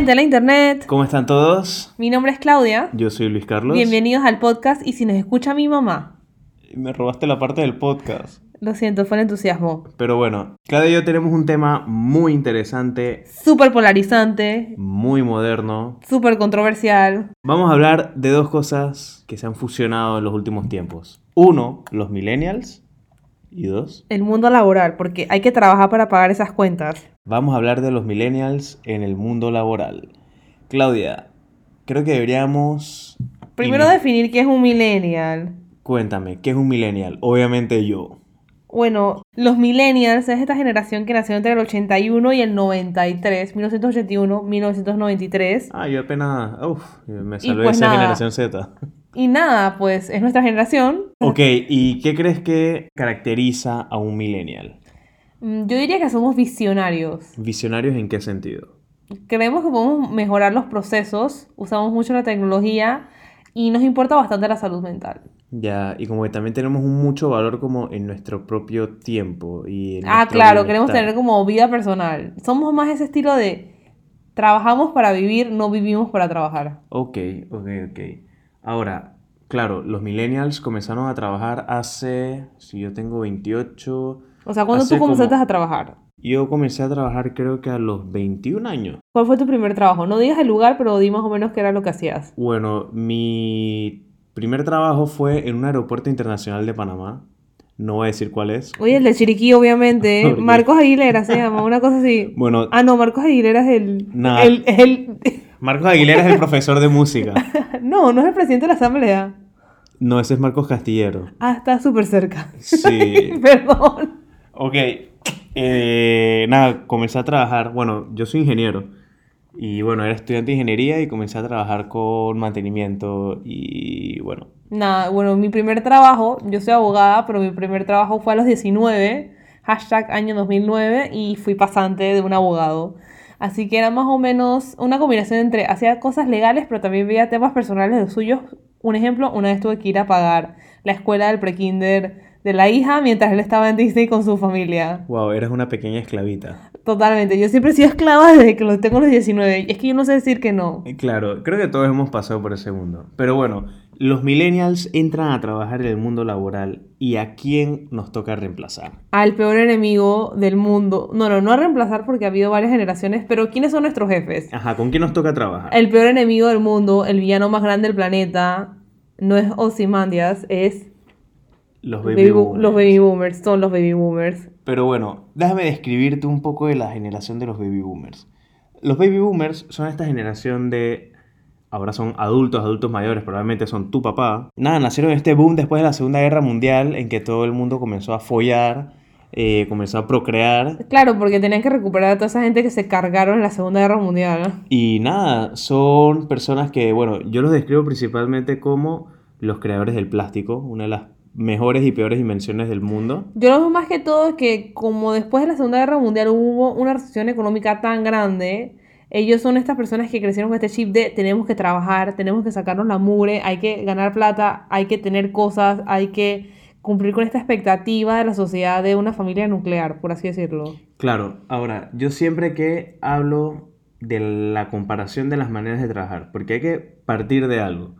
gente de la internet. ¿Cómo están todos? Mi nombre es Claudia. Yo soy Luis Carlos. Bienvenidos al podcast y si nos escucha mi mamá. Me robaste la parte del podcast. Lo siento, fue el entusiasmo. Pero bueno, Claudia y yo tenemos un tema muy interesante, Súper polarizante, muy moderno. súper controversial. Vamos a hablar de dos cosas que se han fusionado en los últimos tiempos. Uno, los millennials. Y dos, El mundo laboral, porque hay que trabajar para pagar esas cuentas. Vamos a hablar de los millennials en el mundo laboral. Claudia, creo que deberíamos... Primero in- definir qué es un millennial. Cuéntame, ¿qué es un millennial? Obviamente yo. Bueno, los millennials es esta generación que nació entre el 81 y el 93, 1981, 1993. Ah, yo apenas... Uf, me Y salvé pues esa nada. generación Z. Y nada, pues es nuestra generación. Ok, ¿y qué crees que caracteriza a un millennial? Mm, Yo diría que somos visionarios. ¿Visionarios en qué sentido? Creemos que podemos mejorar los procesos, usamos mucho la tecnología y nos importa bastante la salud mental. Ya, y como que también tenemos mucho valor como en nuestro propio tiempo y en Ah, claro, queremos bienestar. tener como vida personal. Somos más ese estilo de trabajamos para vivir, no vivimos para trabajar. Ok, ok, ok. Ahora, claro, los millennials comenzaron a trabajar hace, si yo tengo 28, O sea, cuando Hace tú comenzaste como- a trabajar? yo comencé a trabajar creo que a los 21 años. ¿Cuál fue tu primer trabajo? No digas el lugar, pero di más o menos qué era lo que hacías. Bueno, mi primer trabajo fue en un aeropuerto internacional de Panamá. No voy a decir cuál es. Oye, el de Chiriquí, obviamente. Marcos Aguilera se llama, una cosa así. Bueno, Ah, no, Marcos Aguilera es el... El, el- Marcos Aguilera es el profesor de música. no, no es el presidente de la asamblea. No, ese es Marcos Castillero. Ah, está súper cerca. Sí. Perdón. Ok. eh, nada, comencé a trabajar. Bueno, yo soy ingeniero. Y bueno, era estudiante de ingeniería y comencé a trabajar con mantenimiento. Y bueno, Nada, bueno, mi primer trabajo, yo soy abogada, pero mi primer trabajo fue a los 19, hashtag año 2009, y fui pasante de un abogado. Así que era más o menos una combinación entre hacía cosas legales, pero también veía temas personales de los suyos. Un ejemplo, una vez tuve que ir a pagar la escuela del prekinder de la hija mientras él estaba en Disney con su familia. wow, eres una pequeña esclavita. Totalmente, yo siempre he sido esclava desde que los tengo los 19. Y es que yo no sé decir que no. Eh, Claro, creo que todos hemos pasado por ese mundo. Pero bueno, los millennials entran a trabajar en el mundo laboral. ¿Y a quién nos toca reemplazar? al peor enemigo del mundo. No, no, no a reemplazar porque ha habido varias generaciones, pero ¿quiénes son nuestros jefes? Ajá, ¿con quién nos toca trabajar? El peor enemigo del mundo, el villano más grande del planeta, no es Ozymandias, es Los baby baby bo- boomers. los baby boomers, son los baby boomers. Pero bueno, déjame describirte un poco de la generación de los baby boomers. Los baby boomers son esta generación de... Ahora son adultos, adultos mayores, probablemente son tu papá. Nada, nacieron en este boom después de la Segunda Guerra Mundial en que todo el mundo comenzó a follar, eh, comenzó a procrear. Claro, porque tenían que recuperar a toda esa gente que se cargaron en la Segunda Guerra Mundial. Y nada, son personas que, bueno, yo los describo principalmente como los creadores del plástico, una de las mejores y peores invenciones del mundo. Yo lo veo más que todo que como después de la Segunda Guerra Mundial hubo una recesión económica tan grande, ellos son estas personas que crecieron con este chip de tenemos que trabajar, tenemos que sacarnos la mugre, hay que ganar plata, hay que tener cosas, hay que cumplir con esta expectativa de la sociedad de una familia nuclear, por así decirlo. Claro, ahora, yo siempre que hablo de la comparación de las maneras de trabajar, porque hay que partir de algo.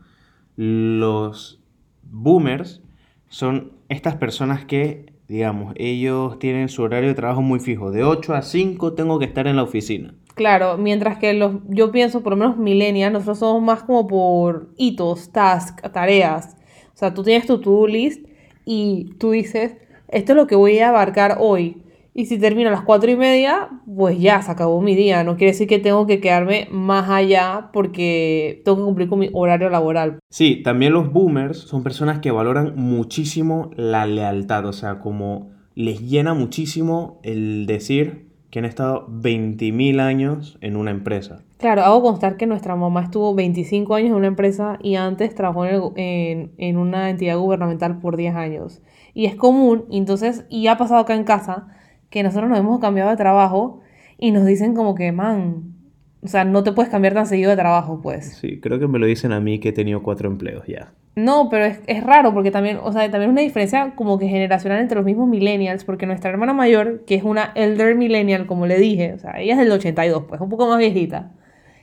Los boomers son estas personas que, digamos, ellos tienen su horario de trabajo muy fijo. De 8 a 5 tengo que estar en la oficina. Claro, mientras que los, yo pienso, por lo menos millennials, nosotros somos más como por hitos, tasks, tareas. O sea, tú tienes tu to-do list y tú dices, esto es lo que voy a abarcar hoy. Y si termino a las cuatro y media, pues ya se acabó mi día. No quiere decir que tengo que quedarme más allá porque tengo que cumplir con mi horario laboral. Sí, también los boomers son personas que valoran muchísimo la lealtad, o sea, como les llena muchísimo el decir que han estado 20.000 años en una empresa. Claro, hago constar que nuestra mamá estuvo 25 años en una empresa y antes trabajó en, el en- en una entidad gubernamental por 10 años. Y es común, entonces, y ha pasado acá en casa, que nosotros nos hemos cambiado de trabajo y nos dicen como que, man, o sea, no te puedes cambiar tan seguido de trabajo, pues. Sí, creo que me lo dicen a mí que he tenido cuatro empleos ya. No, pero es, es raro porque también, o sea, también es una diferencia como que generacional entre los mismos millennials, porque nuestra hermana mayor, que es una elder millennial, como le dije, o sea, ella es del 82, pues, un poco más viejita.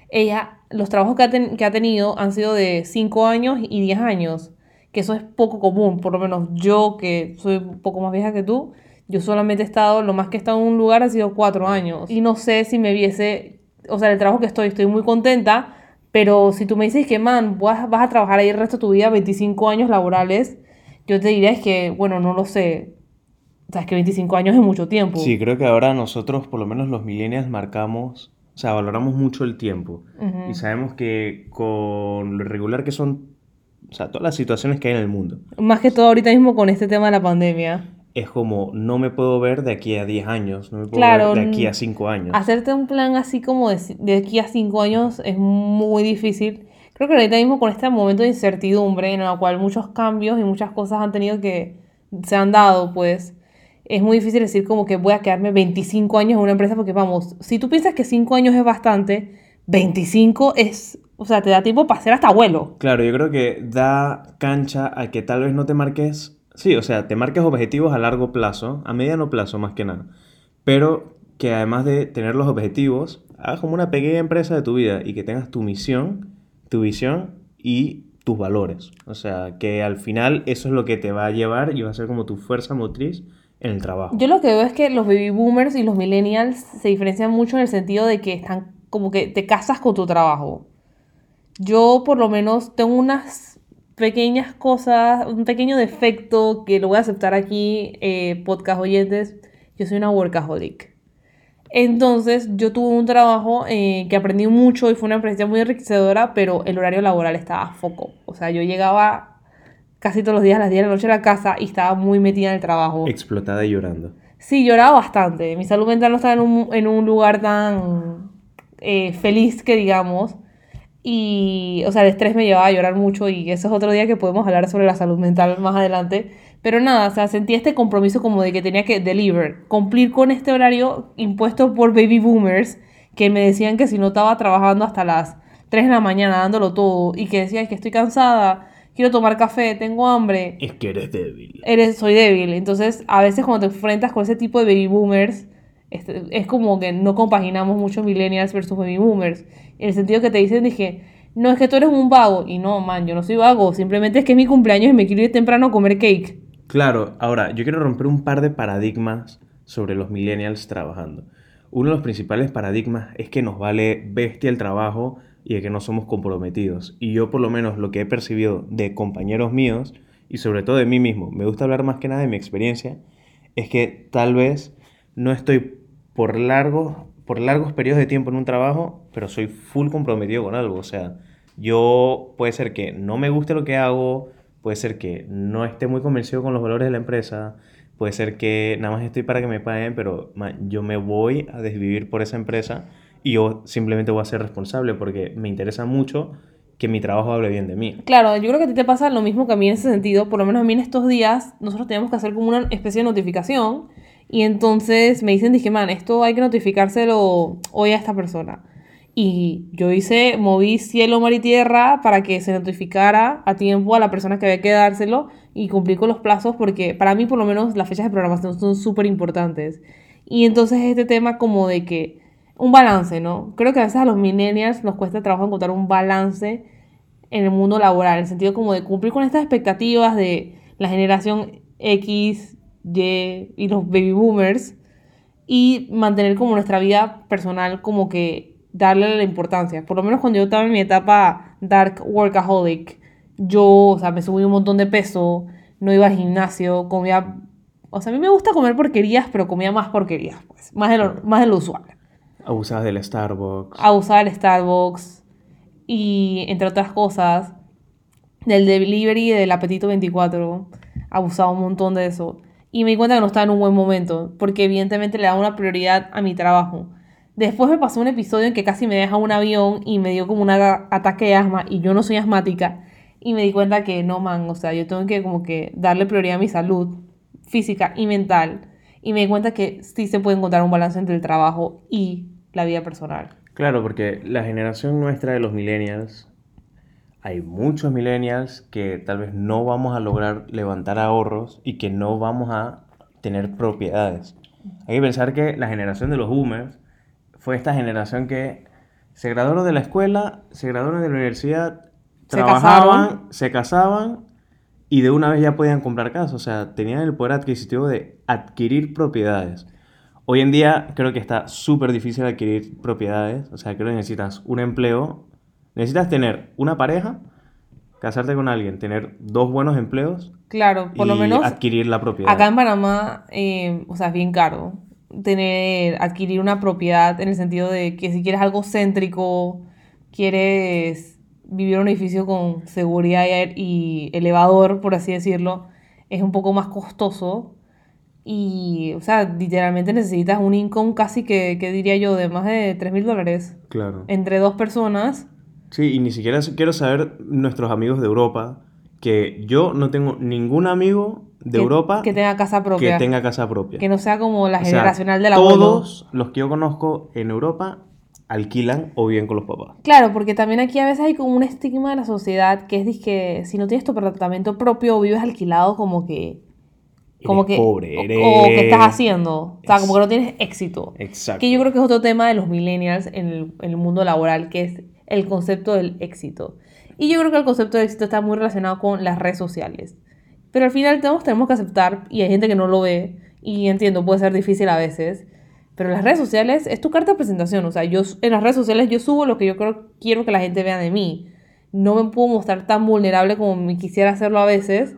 ella, los trabajos que ha, ten- que ha tenido han sido de 5 años y 10 años, que eso es poco común, por lo menos yo que soy un poco más vieja que tú, yo solamente he estado, lo más que he estado en un lugar ha sido 4 años. Y no sé si me viese, o sea, el trabajo que estoy, estoy muy contenta, pero si tú me dices que, man, vas, vas a trabajar ahí el resto de tu vida, 25 años laborales, yo te diría es que, bueno, no lo sé. O sea, es que 25 años es mucho tiempo. Sí, creo que ahora nosotros, por lo menos los millennials, marcamos, o sea, valoramos mucho el tiempo. Y sabemos que con lo irregular que son, o sea, todas las situaciones que hay en el mundo, Más que todo ahorita mismo con este tema de la pandemia. Es como no me puedo ver de aquí a 10 años, no me puedo Claro, ver de aquí a 5 años. Hacerte un plan así como de, de aquí a 5 años es muy difícil. Creo que ahorita mismo con este momento de incertidumbre en el cual muchos cambios y muchas cosas han tenido que se han dado, pues es muy difícil decir como que voy a quedarme 25 años en una empresa porque vamos, si tú piensas que 5 años es bastante, 25 es, o sea, te da tiempo para ser hasta abuelo. Claro, yo creo que da cancha a que tal vez no te marques, sí, o sea, te marques objetivos a largo plazo, a mediano plazo más que nada, pero que además de tener los objetivos, hagas como una pequeña empresa de tu vida y que tengas tu misión, tu visión y tus valores. O sea, que al final eso es lo que te va a llevar y va a ser como tu fuerza motriz en el trabajo. Yo lo que veo es que los baby boomers y los millennials se diferencian mucho en el sentido de que están como que te casas con tu trabajo. Yo por lo menos tengo unas pequeñas cosas, un pequeño defecto que lo voy a aceptar aquí, eh, podcast oyentes. Yo soy una workaholic. Entonces yo tuve un trabajo eh, que aprendí mucho y fue una experiencia muy enriquecedora, pero el horario laboral estaba a foco. O sea, yo llegaba casi todos los días a las 10 de la noche a la casa y estaba muy metida en el trabajo. Explotada y llorando. Sí, lloraba bastante. Mi salud mental no estaba en un, en un lugar tan eh, feliz que digamos. Y, o sea, el estrés me llevaba a llorar mucho y eso es otro día que podemos hablar sobre la salud mental más adelante. Pero nada, o sea, sentí este compromiso como de que tenía que deliver, cumplir con este horario impuesto por baby boomers que me decían que si no estaba trabajando hasta las 3 de la mañana dándolo todo y que decía "Ay, que estoy cansada, quiero tomar café, tengo hambre Es que eres débil. eres, soy débil. Entonces, a veces cuando te enfrentas con ese tipo de baby boomers, este, es como que no compaginamos mucho millennials versus baby boomers. En el sentido que te dicen, dije, no es que tú eres un vago. Y no, man, yo no soy vago. Simplemente es que es mi cumpleaños y me quiero ir temprano a comer cake. Claro, ahora yo quiero romper un par de paradigmas sobre los millennials trabajando. Uno de los principales paradigmas es que nos vale bestia el trabajo y de que no somos comprometidos. Y yo por lo menos lo que he percibido de compañeros míos y sobre todo de mí mismo, me gusta hablar más que nada de mi experiencia, es que tal vez no estoy por largos, por largos periodos de tiempo en un trabajo, pero soy full comprometido con algo. O sea, yo puede ser que no me guste lo que hago, puede ser que no esté muy convencido con los valores de la empresa, puede ser que nada más estoy para que me paguen, pero yo me voy a desvivir por esa empresa y yo simplemente voy a ser responsable porque me interesa mucho que mi trabajo hable bien de mí. Claro, yo creo que a ti te pasa lo mismo que a mí en ese sentido. Por lo menos a mí en estos días, nosotros tenemos que hacer como una especie de notificación. Y entonces me dicen, dije, man, esto hay que notificárselo hoy a esta persona. Y yo hice, moví cielo, mar y tierra para que se notificara a tiempo a la persona que había que dárselo y cumplir con los plazos porque para mí por lo menos las fechas de programación son súper importantes. Y entonces este tema como de que un balance, ¿no? Creo que a veces a los millennials nos cuesta trabajo encontrar un balance en el mundo laboral, en el sentido como de cumplir con estas expectativas de la generación X, Y y los baby boomers y mantener como nuestra vida personal como que darle la importancia. Por lo menos cuando yo estaba en mi etapa dark workaholic, yo, o sea, me subí un montón de peso, no iba al gimnasio, comía, o sea, a mí me gusta comer porquerías, pero comía más porquerías, pues, más de lo, más de lo usual. Abusabas del Starbucks. Abusaba del Starbucks y entre otras cosas, del delivery y del apetito 24, abusaba un montón de eso. Y me di cuenta que no estaba en un buen momento, porque evidentemente le daba una prioridad a mi trabajo. Después me pasó un episodio en que casi me deja un avión y me dio como un ataque de asma y yo no soy asmática. Y me di cuenta que no, man, o sea, yo tengo que como que darle prioridad a mi salud física y mental. Y me di cuenta que sí se puede encontrar un balance entre el trabajo y la vida personal. Claro, porque la generación nuestra de los millennials, hay muchos millennials que tal vez no vamos a lograr levantar ahorros y que no vamos a tener propiedades. Hay que pensar que la generación de los boomers fue esta generación que Se graduaron de la escuela, se graduaron de la universidad, Se trabajaban, casaron. se casaban y de una vez ya podían comprar casa. O sea, tenían el poder adquisitivo de adquirir propiedades. Hoy en día creo que está súper difícil adquirir propiedades. O sea, creo que necesitas un empleo. Necesitas tener una pareja, casarte con alguien, tener dos buenos empleos Claro, por y lo menos adquirir la propiedad. acá en Panamá, eh, o sea, es bien caro tener, adquirir una propiedad en el sentido de que si quieres algo céntrico, quieres vivir en un edificio con seguridad y, elevador, por así decirlo, es un poco más costoso. Y, o sea, literalmente necesitas un income casi que, que diría yo, de más de 3 mil dólares Claro. entre dos personas. Sí, y ni siquiera quiero saber nuestros amigos de Europa, que yo no tengo ningún amigo de que- Europa que tenga casa que propia. tenga casa propia. Que no sea como la O sea, generacional del abuelo. Todos los que yo conozco en Europa alquilan o viven con los papás. Claro, porque también aquí a veces hay como un estigma de la sociedad que es que si no tienes tu apartamento propio o vives alquilado, como que... Como Eres que... pobre, o- eres- O, que estás haciendo. O sea, como que no tienes éxito. Exacto. Que yo creo que es otro tema de los millennials en el, en el mundo laboral, que es el concepto del éxito. Y yo creo que el concepto de éxito está muy relacionado con las redes sociales. Pero al final todos tenemos que aceptar, y hay gente que no lo ve, y entiendo, puede ser difícil a veces, pero las redes sociales es tu carta de presentación. O sea, yo en las redes sociales yo subo lo que yo creo, quiero que la gente vea de mí. No me puedo mostrar tan vulnerable como me quisiera hacerlo a veces,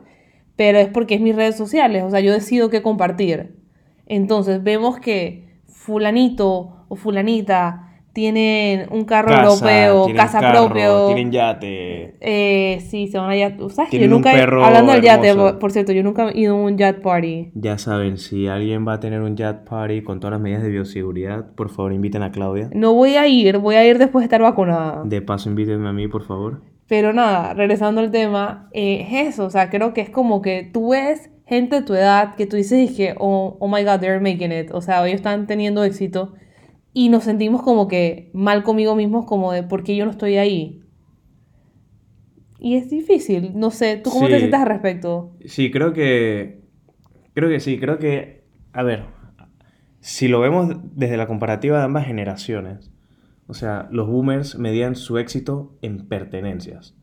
pero es porque es mis redes sociales. O sea, yo decido qué compartir. Entonces vemos que fulanito o fulanita tienen un carro europeo, tienen casa carro, propio. Tienen yate. Eh, sí, se van a yate. ¿Sabes? Yo un nunca, he- perro hablando del yate, por, por cierto, yo nunca he ido a un yacht party. Ya saben, si alguien va a tener un yacht party con todas las medidas de bioseguridad, por favor inviten a Claudia. No voy a ir, voy a ir después de estar vacunada. De paso invítenme a mí, por favor. Pero nada, regresando al tema, eh, es eso, o sea, creo que es como que tú ves gente de tu edad que tú dices que, oh, oh my god, they're making it, o sea, ellos están teniendo éxito y nos sentimos como que mal conmigo mismos, como de, ¿por qué yo no estoy ahí? Y es difícil, no sé, ¿tú cómo te sientes al respecto? Sí, creo que. Creo que sí, creo que. A ver, si lo vemos desde la comparativa de ambas generaciones, o sea, los boomers medían su éxito en pertenencias.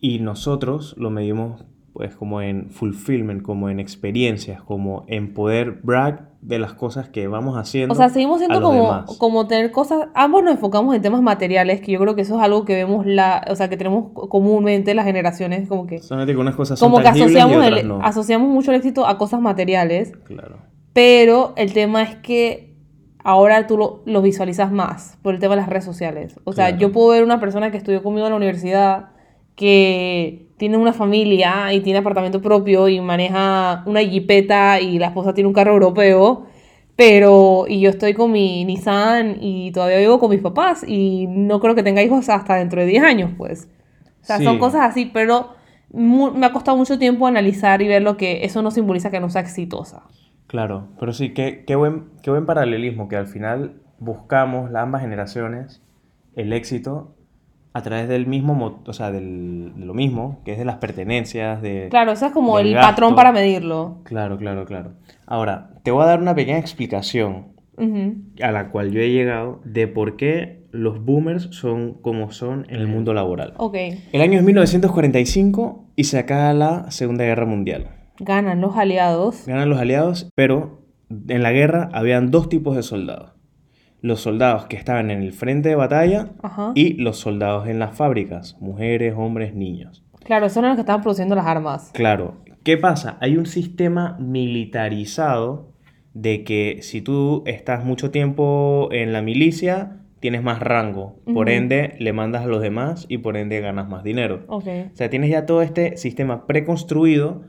Y nosotros lo medimos, pues, como en fulfillment, como en experiencias, como en poder brag de las cosas que vamos haciendo. O sea, seguimos siendo como, demás. como tener cosas, ambos nos enfocamos en temas materiales, que yo creo que eso es algo que vemos, la, o sea, que tenemos comúnmente las generaciones, como que... Solamente que unas cosas son Como que tangibles y asociamos, otras el- no. asociamos mucho el éxito a cosas materiales, Claro. pero el tema es que ahora tú lo, lo visualizas más por el tema de las redes sociales. O sea, Claro. yo puedo ver una persona que estudió conmigo en la universidad que tiene una familia y tiene apartamento propio y maneja una jipeta y la esposa tiene un carro europeo, pero y yo estoy con mi Nissan y todavía vivo con mis papás y no creo que tenga hijos hasta dentro de 10 años, pues. O sea, son cosas así, pero me ha costado mucho tiempo analizar y ver lo que eso no simboliza que no sea exitosa. Claro, pero sí, qué, qué buen, qué buen paralelismo, que al final buscamos, las ambas generaciones, el éxito a través del mismo, mo- o sea, del, de lo mismo, que es de las pertenencias, de... Claro, eso es como el gasto. patrón para medirlo. Claro, claro, claro. Ahora, te voy a dar una pequeña explicación a la cual yo he llegado de por qué los boomers son como son en el mundo laboral. Ok. El año es 1945 y se acaba la Segunda Guerra Mundial. Ganan los aliados. Ganan los aliados, pero en la guerra habían dos tipos de soldados. Los soldados que estaban en el frente de batalla Ajá. y los soldados en las fábricas, mujeres, hombres, niños. Claro, esos eran los que estaban produciendo las armas. Claro, ¿qué pasa? Hay un sistema militarizado de que si tú estás mucho tiempo en la milicia, tienes más rango. Por Ujú. ende, le mandas a los demás y por ende ganas más dinero. Ok. O sea, tienes ya todo este sistema preconstruido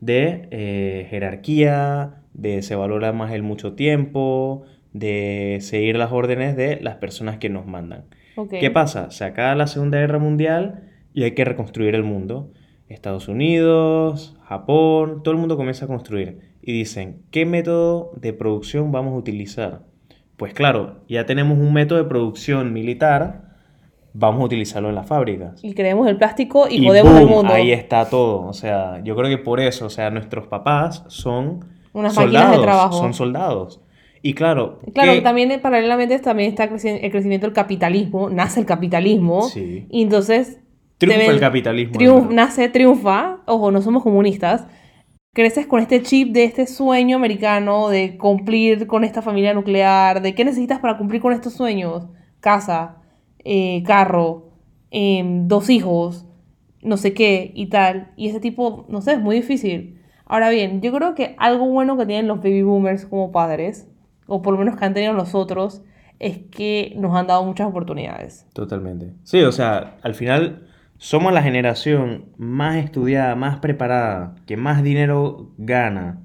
de eh, jerarquía, de se valora más el mucho tiempo, de seguir las órdenes de las personas que nos mandan. ¿Qué pasa? Se acaba la Segunda Guerra Mundial y hay que reconstruir el mundo. Estados Unidos, Japón, todo el mundo comienza a construir. Y dicen, ¿qué método de producción vamos a utilizar? Pues claro, ya tenemos un método de producción militar, vamos a utilizarlo en las fábricas. Y creemos el plástico y, Y jodemos el boom, mundo. Ahí está todo. O sea, yo creo que por eso, o sea, nuestros papás son Unas máquinas de soldados, trabajo. son soldados. Y claro, Claro, que- también eh, paralelamente también está el crecimiento del capitalismo, nace el capitalismo, Sí. y entonces... triunfa ven- el capitalismo. triunf- nace, triunfa, ojo, no somos comunistas, creces con este chip de este sueño americano de cumplir con esta familia nuclear, de qué necesitas para cumplir con estos sueños, casa, eh, carro, em, dos hijos, no sé qué y tal, y ese tipo, no sé, es muy difícil. Ahora bien, yo creo que algo bueno que tienen los baby boomers como padres, o por lo menos que han tenido nosotros, es que nos han dado muchas oportunidades. Totalmente. Sí, o sea, al final somos la generación más estudiada, más preparada, que más dinero gana.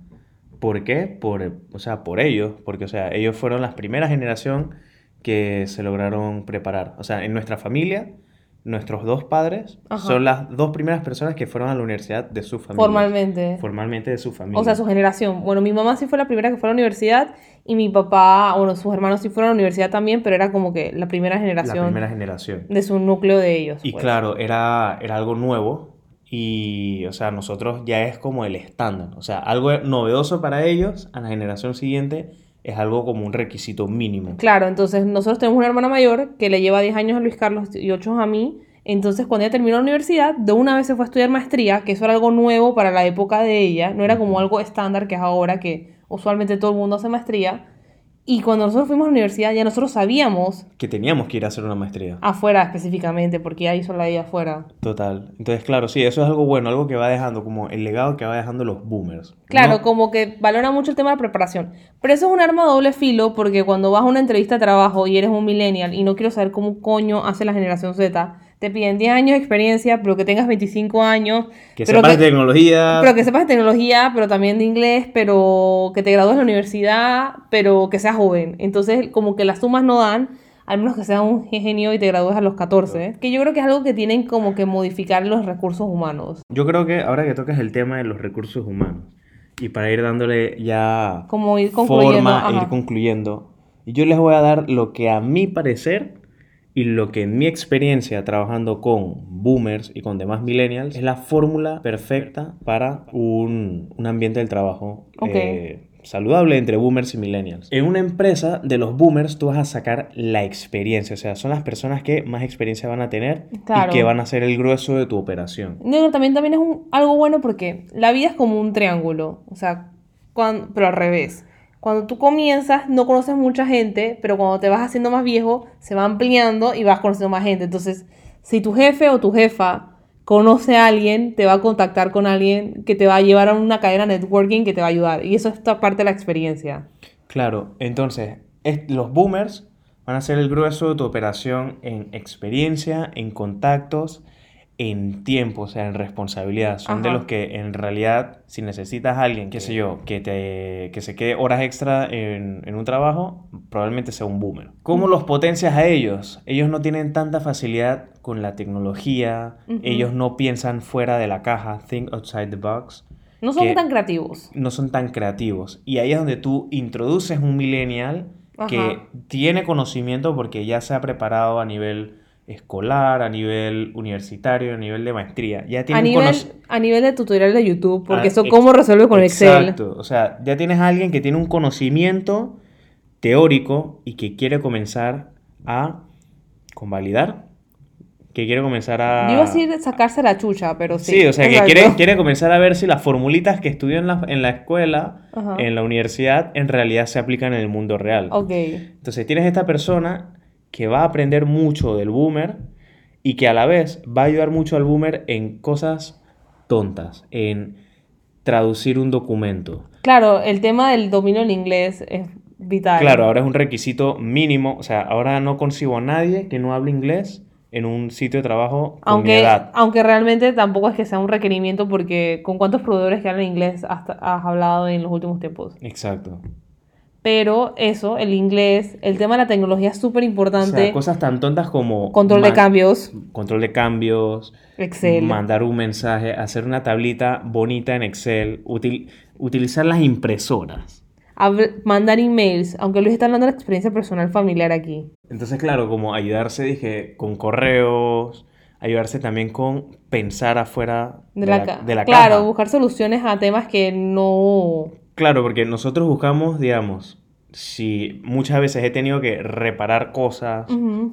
¿Por qué? Por, o sea, por ellos, porque, o sea, ellos fueron la primera generación que se lograron preparar. O sea, en nuestra familia, nuestros dos padres Ajá. son las dos primeras personas que fueron a la universidad de su familia. Formalmente. Formalmente de su familia. O sea, su generación. Bueno, mi mamá sí fue la primera que fue a la universidad y mi papá, bueno, sus hermanos sí fueron a la universidad también, pero era como que la primera la generación primera generación. de su núcleo de ellos. Y pues. claro, era, era algo nuevo y, o sea, nosotros ya es como el estándar. O sea, algo novedoso para ellos, a la generación siguiente, es algo como un requisito mínimo. Claro, entonces nosotros tenemos una hermana mayor que le lleva 10 años a Luis Carlos y 8 a mí. Entonces, cuando ella terminó la universidad, de una vez se fue a estudiar maestría, que eso era algo nuevo para la época de ella, no era como algo estándar que es ahora, que usualmente todo el mundo hace maestría. Y cuando nosotros fuimos a la universidad, ya nosotros sabíamos, Que teníamos que ir a hacer una maestría. afuera específicamente, porque hizo la de afuera. Total. Entonces, claro, sí, eso es algo bueno, algo que va dejando, como el legado que va dejando los boomers. Claro, No- como que valora mucho el tema de la preparación. Pero eso es un arma de doble filo porque cuando vas a una entrevista de trabajo y eres un millennial y no quiero saber cómo coño hace la generación Z, te piden 10 años de experiencia, pero que tengas 25 años. Que pero sepas de tecnología. pero que sepas de tecnología, pero también de inglés, pero que te gradúes de la universidad, pero que seas joven. Entonces, como que las sumas no dan, al menos que seas un genio y te gradúes a los 14. Que yo creo que es algo que tienen como que modificar los recursos humanos. Yo creo que ahora que tocas el tema de los recursos humanos, y para ir dándole ya Como ir concluyendo. forma e ir concluyendo, yo les voy a dar lo que a mi parecer y lo que en mi experiencia trabajando con boomers y con demás millennials es la fórmula perfecta para un, un ambiente del trabajo eh, saludable entre boomers y millennials. En una empresa de los boomers tú vas a sacar la experiencia, o sea, son las personas que más experiencia van a tener Claro. y que van a ser el grueso de tu operación. No, también, también es un- algo bueno porque la vida es como un triángulo, o sea, pero al revés. Cuando tú comienzas no conoces mucha gente, pero cuando te vas haciendo más viejo se va ampliando y vas conociendo más gente. Entonces, si tu jefe o tu jefa conoce a alguien, te va a contactar con alguien que te va a llevar a una cadena networking que te va a ayudar. Y eso es parte de la experiencia. Claro, entonces es- los boomers van a ser el grueso de tu operación en experiencia, en contactos, en tiempo, o sea, en responsabilidad. Son de los que en realidad, si necesitas a alguien, qué sé yo, que, te, que se quede horas extra en, en un trabajo, probablemente sea un boomer. ¿Cómo los potencias a ellos? Ellos no tienen tanta facilidad con la tecnología, ellos no piensan fuera de la caja, think outside the box No son tan creativos. no son tan creativos. Y ahí es donde tú introduces un millennial que tiene conocimiento porque ya se ha preparado a nivel escolar, a nivel universitario, a nivel de maestría. Ya tiene A nivel, a nivel de tutorial de YouTube, porque Ah, eso cómo resuelve con Excel. Exacto. O sea, ya tienes a alguien que tiene un conocimiento teórico y que quiere comenzar a convalidar. Que quiere comenzar a... Yo iba a decir sacarse la chucha, pero sí. Sí, o sea, que quiere, quiere comenzar a ver si las formulitas que estudió en la, en la escuela, Ajá. en la universidad, en realidad se aplican en el mundo real. Ok. Entonces tienes esta persona que va a aprender mucho del boomer y que a la vez va a ayudar mucho al boomer en cosas tontas, en traducir un documento. Claro, el tema del dominio del inglés es vital. Claro, ahora es un requisito mínimo, o sea, ahora no consigo a nadie que no hable inglés en un sitio de trabajo con mi Aunque, edad. aunque realmente tampoco es que sea un requerimiento porque con cuántos proveedores que hablan inglés has, has hablado en los últimos tiempos. Exacto. Pero eso, el inglés, el tema de la tecnología es súper O importante. sea, cosas tan tontas como... Control de cambios, Control de cambios, Excel. mandar un mensaje, hacer una tablita bonita en Excel, util- utilizar las impresoras. habl- mandar emails, aunque Luis está hablando de la experiencia personal familiar aquí. Entonces, claro, como ayudarse, dije, con correos, ayudarse también con pensar afuera De la, de la claro, caja. buscar soluciones a temas que no... Claro, porque nosotros buscamos, digamos, si muchas veces he tenido que reparar cosas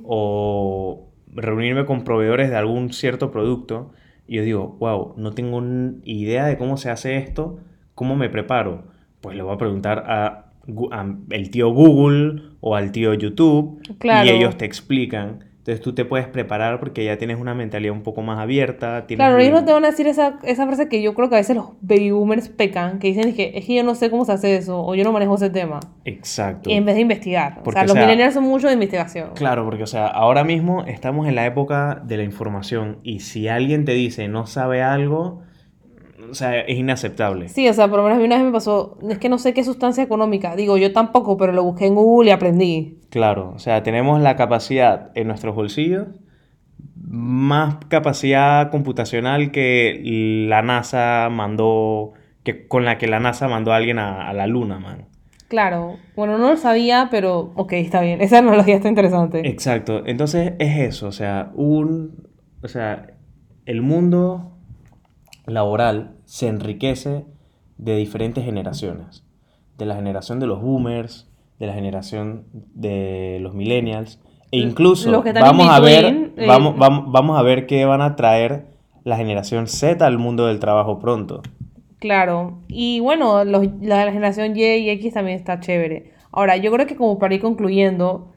o reunirme con proveedores de algún cierto producto y yo digo, wow, no tengo idea de cómo se hace esto, ¿cómo me preparo? Pues le voy a preguntar a, a el tío Google o al tío YouTube Claro. y ellos te explican. Entonces tú te puedes preparar porque ya tienes una mentalidad un poco más abierta. Claro, el- ellos no te van a decir esa, esa frase que yo creo que a veces los baby boomers pecan, que dicen es que, es que yo no sé cómo se hace eso, o yo no manejo ese tema, Exacto. y en vez de investigar. Porque, o sea, o los sea, millennials son mucho de investigación. Claro, porque o sea, ahora mismo estamos en la época de la información y si alguien te dice no sabe algo, o sea, es inaceptable. Sí, o sea, por lo menos a mí una vez me pasó, es que no sé qué sustancia económica, digo, yo tampoco, pero lo busqué en Google y aprendí. Claro, o sea, tenemos la capacidad en nuestros bolsillos, más capacidad computacional que la NASA mandó, que con la que la NASA mandó a alguien a, a la luna, man. Claro, bueno, no lo sabía, pero ok, está bien, esa analogía está interesante. Exacto, entonces es eso, o sea, un, o sea, el mundo laboral se enriquece de diferentes generaciones, de la generación de los boomers, de la generación de los millennials, e incluso vamos a ver, eh, vamos, vamos, vamos a ver qué van a traer la generación Z al mundo del trabajo pronto. Claro, y bueno, los, la, la generación Y y X también está chévere. Ahora, yo creo que como para ir concluyendo,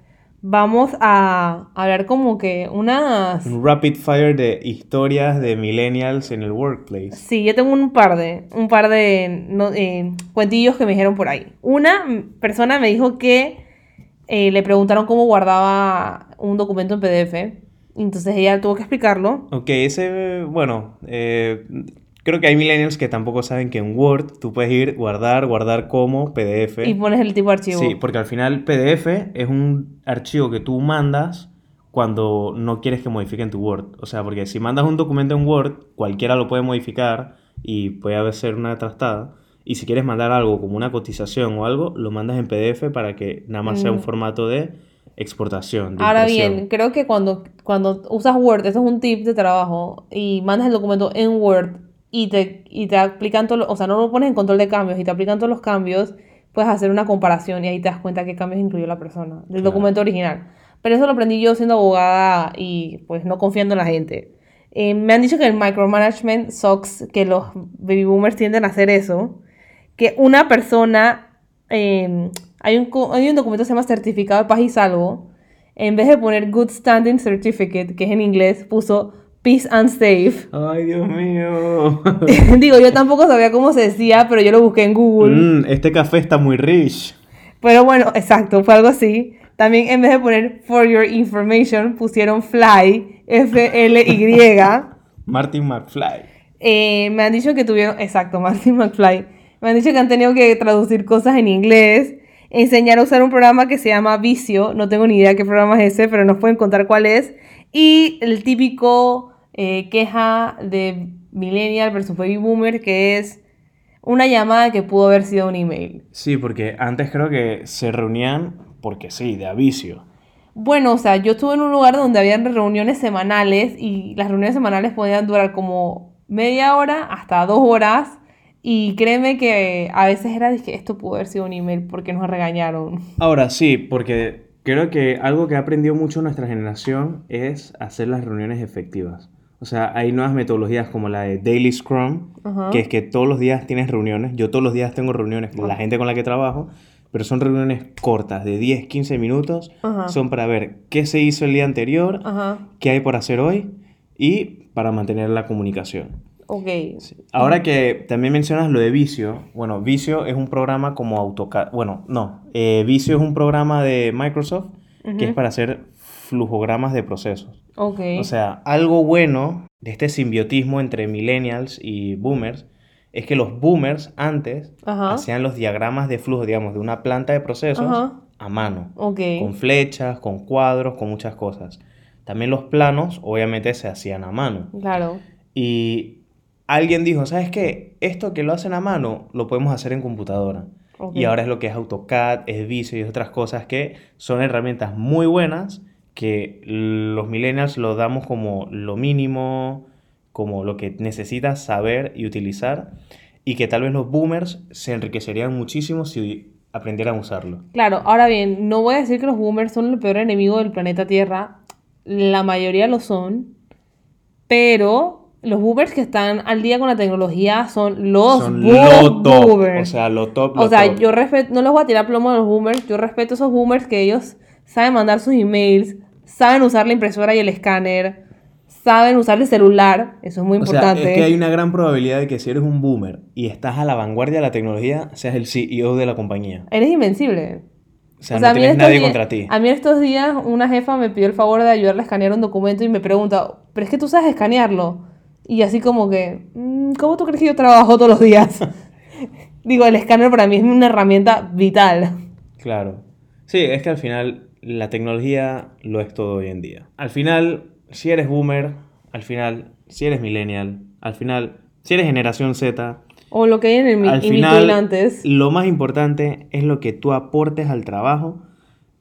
vamos a hablar como que unas... Un rapid fire de historias de millennials en el workplace. Sí, yo tengo un par de, un par de no, eh, cuentillos que me dijeron por ahí. Una persona me dijo que eh, le preguntaron cómo guardaba un documento en PDF. Entonces ella tuvo que explicarlo. Ok, ese, bueno, eh, creo que hay millennials que tampoco saben que en Word tú puedes ir, guardar, guardar como PDF. Y pones el tipo de archivo. Sí, porque al final PDF es un archivo que tú mandas cuando no quieres que modifiquen tu Word. O sea, porque si mandas un documento en Word, cualquiera lo puede modificar y puede ser una trastada. Y si quieres mandar algo como una cotización o algo, lo mandas en PDF para que nada más sea un Mm. formato de exportación. de Ahora impresión. bien, creo que cuando, cuando usas Word, esto es un tip de trabajo, y mandas el documento en Word y te, y te aplican todos, los- o sea, no lo pones en control de cambios y te aplican todos los cambios, puedes hacer una comparación y ahí te das cuenta qué cambios incluyó la persona del Claro. documento original. Pero eso lo aprendí yo siendo abogada y pues no confiando en la gente. Eh, me han dicho que el micromanagement sucks, que los baby boomers tienden a hacer eso, que una persona, eh, hay, un, hay un documento que se llama certificado de paz y salvo, en vez de poner Good Standing Certificate, que es en inglés, puso Peace and Safe. Ay, Dios mío. Digo, yo tampoco sabía cómo se decía, pero yo lo busqué en Google. Mm, este café está muy rich. Pero bueno, exacto, fue algo así. También en vez de poner For Your Information, pusieron Fly, F-L-Y. Martin McFly. Eh, me han dicho que tuvieron, exacto, Martin McFly. Me han dicho que han tenido que traducir cosas en inglés, enseñar a usar un programa que se llama Vicio. No tengo ni idea qué programa es ese, pero nos pueden contar cuál es. Y el típico eh, queja de Millennial versus Baby Boomer, que es una llamada que pudo haber sido un email. Sí, porque antes creo que se reunían porque sí, de avicio. Bueno, o sea, yo estuve en un lugar donde habían reuniones semanales y las reuniones semanales podían durar como media hora hasta dos horas. Y créeme que a veces era de que esto pudo haber sido un email porque nos regañaron. Ahora sí, porque creo que algo que ha aprendido mucho nuestra generación es hacer las reuniones efectivas. O sea, hay nuevas metodologías como la de Daily Scrum, Ajá. que es que todos los días tienes reuniones. Yo todos los días tengo reuniones con la gente con la que trabajo, pero son reuniones cortas, de 10, 15 minutos. Ajá. Son para ver qué se hizo el día anterior, qué hay por hacer hoy y para mantener la comunicación. ok. Ahora que también mencionas lo de Vicio, bueno, Vicio es un programa como AutoCAD, bueno, no, eh, Vicio es un programa de Microsoft que es para hacer flujogramas de procesos. Ok. O sea, algo bueno de este simbiotismo entre millennials y boomers es que los boomers antes Ajá. hacían los diagramas de flujo, digamos, de una planta de procesos Ajá. a mano, ok. con flechas, con cuadros, con muchas cosas. También los planos, obviamente, se hacían a mano. Claro. Y alguien dijo, ¿sabes qué? Esto que lo hacen a mano lo podemos hacer en computadora. Ok. Y ahora es lo que es AutoCAD, es Visio y otras cosas que son herramientas muy buenas que los millennials lo damos como lo mínimo, como lo que necesitas saber y utilizar y que tal vez los boomers se enriquecerían muchísimo si aprendieran a usarlo. Claro, ahora bien, no voy a decir que los boomers son el peor enemigo del planeta Tierra. La mayoría lo son. Pero los boomers que están al día con la tecnología son los Son lo top. boomers. O sea, lo top, lo O sea, top. yo respeto, no los voy a tirar plomo a los boomers, yo respeto a esos boomers que ellos saben mandar sus emails, saben usar la impresora y el escáner, saben usar el celular, eso es muy O sea, importante. es que hay una gran probabilidad de que si eres un boomer y estás a la vanguardia de la tecnología, seas el CEO de la compañía. Eres invencible. O sea, O no a mí en tienes nadie días- contra ti. A mí estos días una jefa me pidió el favor de ayudarle a escanear un documento y me pregunta, pero es que tú sabes escanearlo. Y así como que, "Mm, ¿cómo tú crees que yo trabajo todos los días? Digo, el escáner para mí es una herramienta vital. Claro. Sí, es que al final la tecnología lo es todo hoy en día. Al final, si eres boomer, al final, si eres millennial, al final, si eres generación Z, O lo que hay en el mi- al final antes. lo más importante es lo que tú aportes al trabajo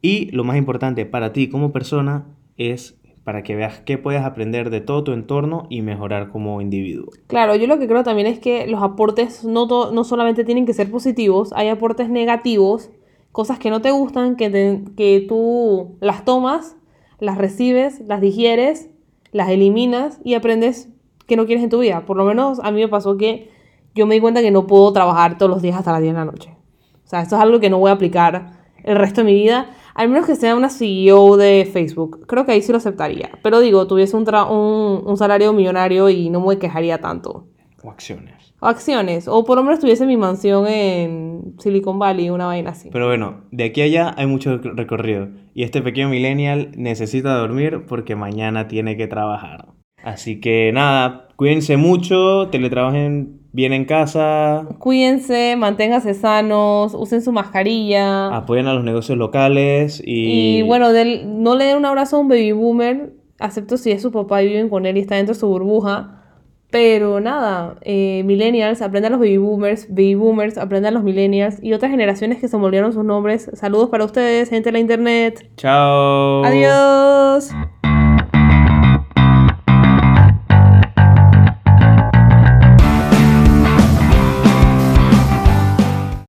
y lo más importante para ti como persona es para que veas qué puedes aprender de todo tu entorno y mejorar como individuo. Claro, yo lo que creo también es que los aportes no, no solamente tienen que ser positivos, hay aportes negativos, cosas que no te gustan, que, te- que tú las tomas, las recibes, las digieres, las eliminas y aprendes que no quieres en tu vida. Por lo menos a mí me pasó que yo me di cuenta que no puedo trabajar todos los días hasta las 10 de la noche. O sea, esto es algo que no voy a aplicar el resto de mi vida, al menos que sea una CEO de Facebook. Creo que ahí sí lo aceptaría. Pero digo, tuviese un, tra- un, un salario millonario y no me quejaría tanto. O acciones. O acciones. O por lo menos tuviese mi mansión en Silicon Valley, una vaina así. Pero bueno, de aquí a allá hay mucho recorrido. Y este pequeño millennial necesita dormir porque mañana tiene que trabajar. Así que nada, cuídense mucho, teletrabajen bien en casa, Cuídense, manténganse sanos, usen su mascarilla. apoyen a los negocios locales y... Y bueno, del- no le den un abrazo a un baby boomer, excepto si es su papá y viven con él y está dentro de su burbuja. Pero nada, eh, millennials, aprendan los baby boomers, baby boomers, aprendan los millennials y otras generaciones que se me olvidaron sus nombres. Saludos para ustedes, gente de la internet. Chao. Adiós.